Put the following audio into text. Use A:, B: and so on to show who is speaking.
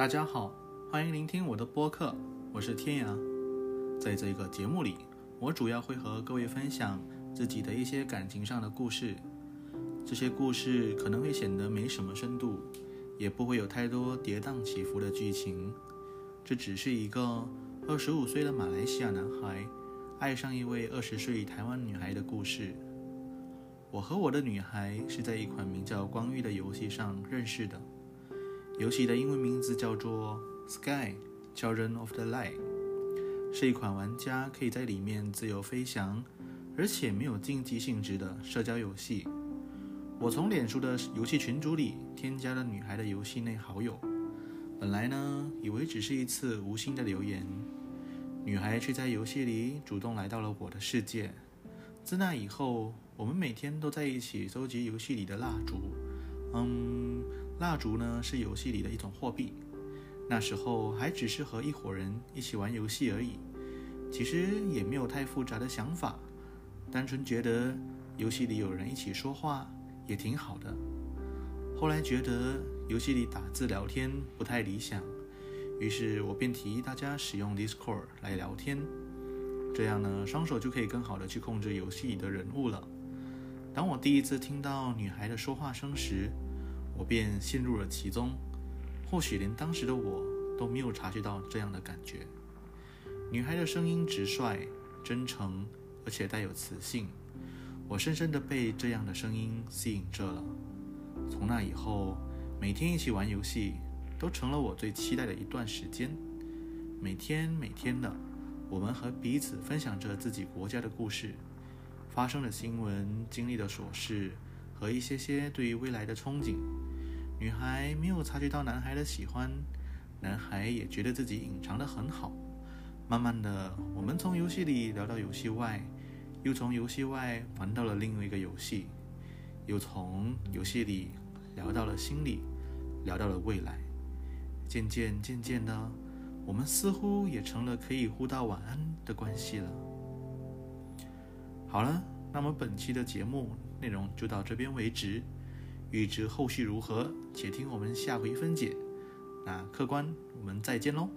A: 大家好，欢迎聆听我的播客，我是天涯。在这个节目里，我主要会和各位分享自己的一些感情上的故事。这些故事可能会显得没什么深度，也不会有太多跌宕起伏的剧情。这只是一个二十五岁的马来西亚男孩爱上一位二十岁台湾女孩的故事。我和我的女孩是在一款名叫《光遇》的游戏上认识的。游戏的英文名字叫做《Sky Children of the Light》，是一款玩家可以在里面自由飞翔，而且没有竞技性质的社交游戏。我从脸书的游戏群组里添加了女孩的游戏内好友，本来呢以为只是一次无心的留言，女孩却在游戏里主动来到了我的世界。自那以后，我们每天都在一起收集游戏里的蜡烛，嗯。蜡烛呢是游戏里的一种货币，那时候还只是和一伙人一起玩游戏而已，其实也没有太复杂的想法，单纯觉得游戏里有人一起说话也挺好的。后来觉得游戏里打字聊天不太理想，于是我便提议大家使用 Discord 来聊天，这样呢双手就可以更好的去控制游戏里的人物了。当我第一次听到女孩的说话声时，我便陷入了其中，或许连当时的我都没有察觉到这样的感觉。女孩的声音直率、真诚，而且带有磁性，我深深的被这样的声音吸引着了。从那以后，每天一起玩游戏都成了我最期待的一段时间。每天每天的，我们和彼此分享着自己国家的故事、发生的新闻、经历的琐事和一些些对于未来的憧憬。女孩没有察觉到男孩的喜欢，男孩也觉得自己隐藏得很好。慢慢的，我们从游戏里聊到游戏外，又从游戏外玩到了另一个游戏，又从游戏里聊到了心里，聊到了未来。渐渐渐渐的，我们似乎也成了可以互道晚安的关系了。好了，那么本期的节目内容就到这边为止。预知后续如何，且听我们下回分解。那客官，我们再见喽。